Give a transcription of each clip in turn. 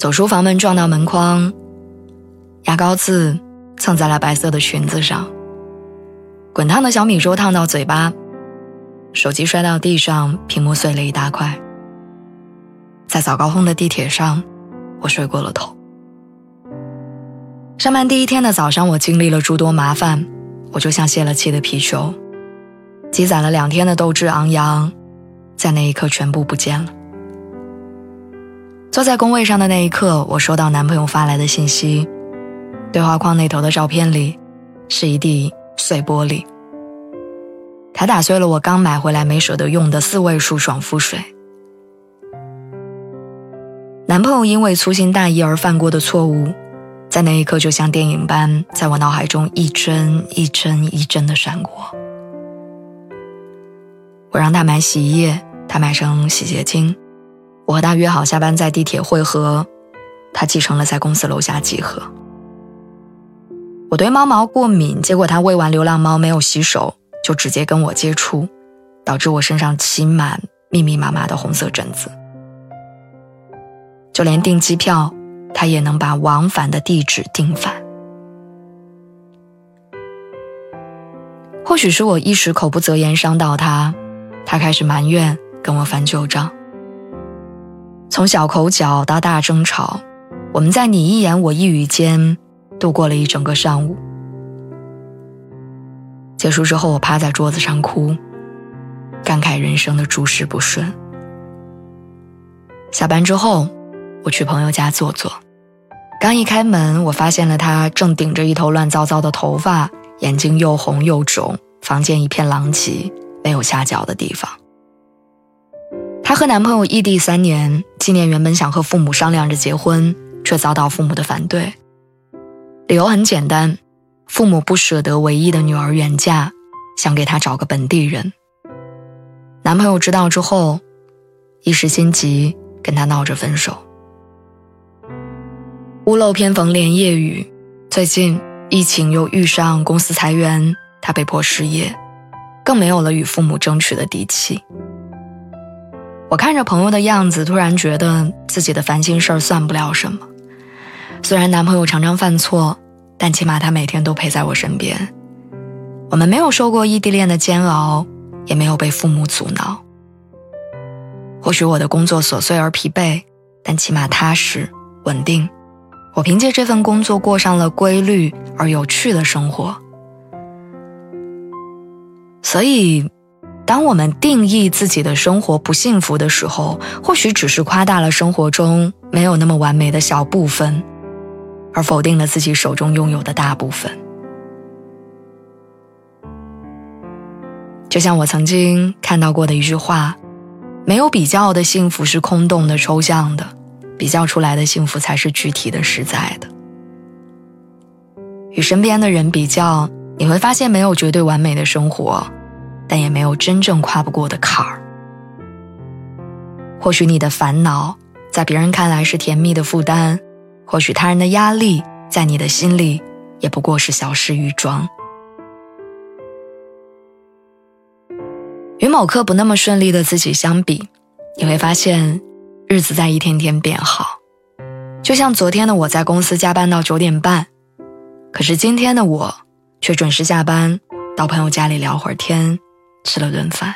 走出房门撞到门框，牙膏渍蹭在了白色的裙子上。滚烫的小米粥烫到嘴巴，手机摔到地上，屏幕碎了一大块。在早高峰的地铁上，我睡过了头。上班第一天的早上，我经历了诸多麻烦，我就像泄了气的皮球，积攒了两天的斗志昂扬，在那一刻全部不见了。坐在工位上的那一刻，我收到男朋友发来的信息，对话框那头的照片里是一地碎玻璃。他打碎了我刚买回来没舍得用的四位数爽肤水。男朋友因为粗心大意而犯过的错误，在那一刻就像电影般在我脑海中一帧一帧一帧的闪过。我让他买洗衣液，他买成洗洁精。我和他约好下班在地铁汇合，他继承了在公司楼下集合。我对猫毛过敏，结果他喂完流浪猫没有洗手就直接跟我接触，导致我身上起满密密麻麻的红色疹子。就连订机票，他也能把往返的地址订反。或许是我一时口不择言伤到他，他开始埋怨跟我翻旧账。从小口角到大争吵，我们在你一言我一语间度过了一整个上午。结束之后，我趴在桌子上哭，感慨人生的诸事不顺。下班之后，我去朋友家坐坐，刚一开门，我发现了他正顶着一头乱糟糟的头发，眼睛又红又肿，房间一片狼藉，没有下脚的地方。她和男朋友异地三年，今年原本想和父母商量着结婚，却遭到父母的反对。理由很简单，父母不舍得唯一的女儿远嫁，想给她找个本地人。男朋友知道之后，一时心急，跟她闹着分手。屋漏偏逢连夜雨，最近疫情又遇上公司裁员，她被迫失业，更没有了与父母争取的底气。我看着朋友的样子，突然觉得自己的烦心事儿算不了什么。虽然男朋友常常犯错，但起码他每天都陪在我身边。我们没有受过异地恋的煎熬，也没有被父母阻挠。或许我的工作琐碎而疲惫，但起码踏实稳定。我凭借这份工作过上了规律而有趣的生活。所以。当我们定义自己的生活不幸福的时候，或许只是夸大了生活中没有那么完美的小部分，而否定了自己手中拥有的大部分。就像我曾经看到过的一句话：“没有比较的幸福是空洞的、抽象的，比较出来的幸福才是具体的、实在的。”与身边的人比较，你会发现没有绝对完美的生活。但也没有真正跨不过的坎儿。或许你的烦恼在别人看来是甜蜜的负担，或许他人的压力在你的心里也不过是小事一桩。与某刻不那么顺利的自己相比，你会发现日子在一天天变好。就像昨天的我在公司加班到九点半，可是今天的我却准时下班，到朋友家里聊会儿天。吃了顿饭，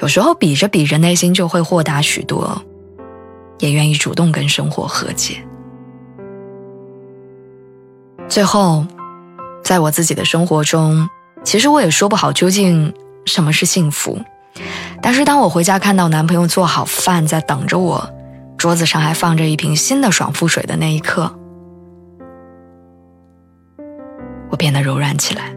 有时候比着比着，内心就会豁达许多，也愿意主动跟生活和解。最后，在我自己的生活中，其实我也说不好究竟什么是幸福。但是当我回家看到男朋友做好饭在等着我，桌子上还放着一瓶新的爽肤水的那一刻，我变得柔软起来。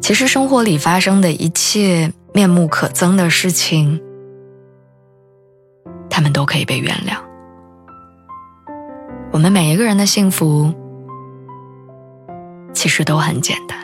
其实生活里发生的一切面目可憎的事情，他们都可以被原谅。我们每一个人的幸福，其实都很简单。